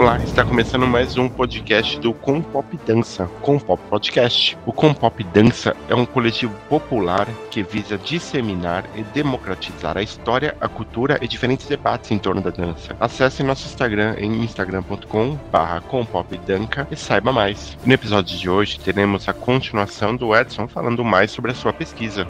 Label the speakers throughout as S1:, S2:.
S1: Olá, está começando mais um podcast do Com Pop Dança, Com Pop Podcast. O Com Pop Dança é um coletivo popular que visa disseminar e democratizar a história, a cultura e diferentes debates em torno da dança. Acesse nosso Instagram em instagram.com/compopdanca e saiba mais. No episódio de hoje teremos a continuação do Edson falando mais sobre a sua pesquisa.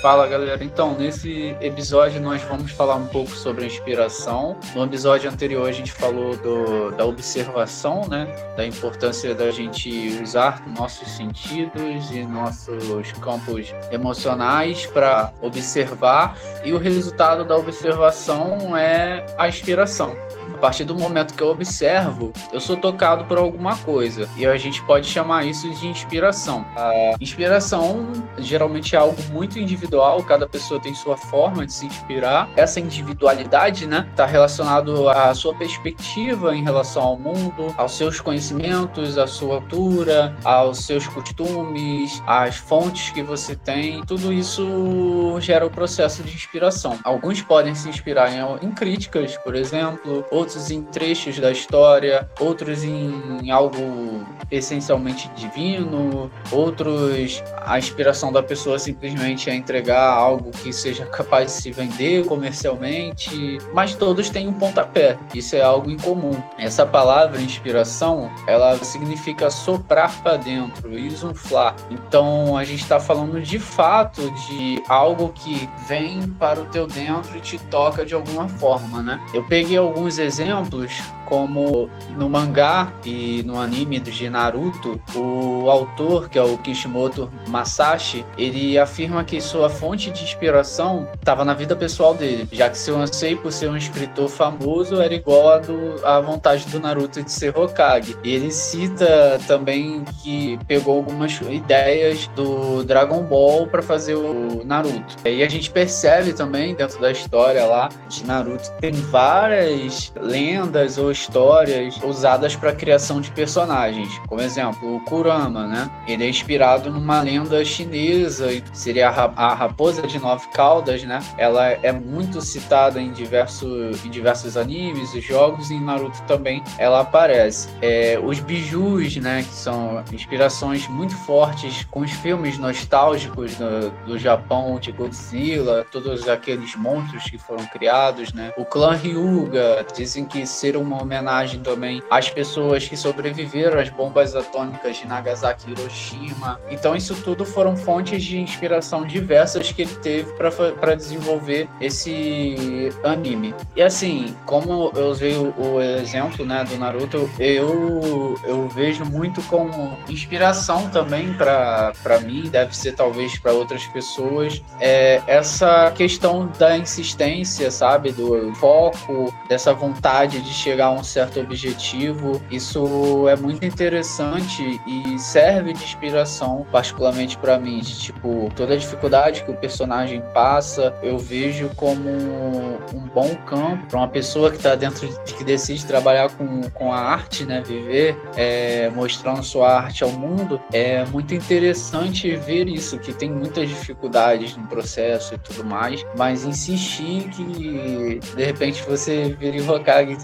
S2: Fala galera, então nesse episódio nós vamos falar um pouco sobre a inspiração. No episódio anterior a gente falou do, da observação, né? Da importância da gente usar nossos sentidos e nossos campos emocionais para observar, e o resultado da observação é a inspiração. A partir do momento que eu observo, eu sou tocado por alguma coisa. E a gente pode chamar isso de inspiração. A inspiração geralmente é algo muito individual, cada pessoa tem sua forma de se inspirar. Essa individualidade, né, está relacionado à sua perspectiva em relação ao mundo, aos seus conhecimentos, à sua altura, aos seus costumes, às fontes que você tem. Tudo isso gera o processo de inspiração. Alguns podem se inspirar em, em críticas, por exemplo, outros em trechos da história, outros em algo essencialmente divino, outros a inspiração da pessoa simplesmente é entregar algo que seja capaz de se vender comercialmente, mas todos têm um pontapé. Isso é algo em comum. Essa palavra inspiração, ela significa soprar para dentro, insuflar. Então a gente está falando de fato de algo que vem para o teu dentro e te toca de alguma forma, né? Eu peguei alguns exemplos, exemplos como no mangá e no anime de Naruto, o autor, que é o Kishimoto Masashi, ele afirma que sua fonte de inspiração estava na vida pessoal dele, já que seu anseio por ser um escritor famoso era igual a do, à vontade do Naruto de ser Hokage. E ele cita também que pegou algumas ideias do Dragon Ball para fazer o Naruto. E a gente percebe também dentro da história lá de Naruto tem várias lendas ou histórias usadas para a criação de personagens. Como exemplo, o Kurama, né? Ele é inspirado numa lenda chinesa, seria a raposa de nove caudas, né? Ela é muito citada em diversos, em diversos animes e jogos, e em Naruto também ela aparece. É, os bijus, né? Que são inspirações muito fortes com os filmes nostálgicos do, do Japão, de Godzilla, todos aqueles monstros que foram criados, né? O clã Ryuga, dizem que ser uma homenagem também às pessoas que sobreviveram às bombas atômicas de Nagasaki e Hiroshima. Então, isso tudo foram fontes de inspiração diversas que ele teve para desenvolver esse anime. E assim, como eu usei o, o exemplo né, do Naruto, eu, eu vejo muito como inspiração também para mim, deve ser talvez para outras pessoas, é essa questão da insistência, sabe? Do foco, dessa vontade de chegar a um certo objetivo. Isso é muito interessante e serve de inspiração, particularmente para mim. De, tipo, toda a dificuldade que o personagem passa, eu vejo como um bom campo para uma pessoa que está dentro de que decide trabalhar com, com a arte, né? Viver é, mostrando sua arte ao mundo. É muito interessante ver isso, que tem muitas dificuldades no processo e tudo mais, mas insistir que de repente você vira Hokage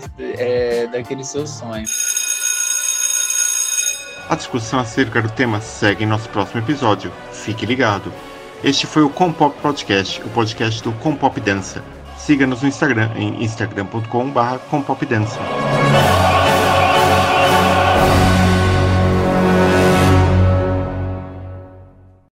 S2: é, daquele seu sonho.
S1: A discussão acerca do tema segue em nosso próximo episódio. Fique ligado. Este foi o Compop Podcast, o podcast do Compop Dança. Siga-nos no Instagram em instagram.com/compopdança.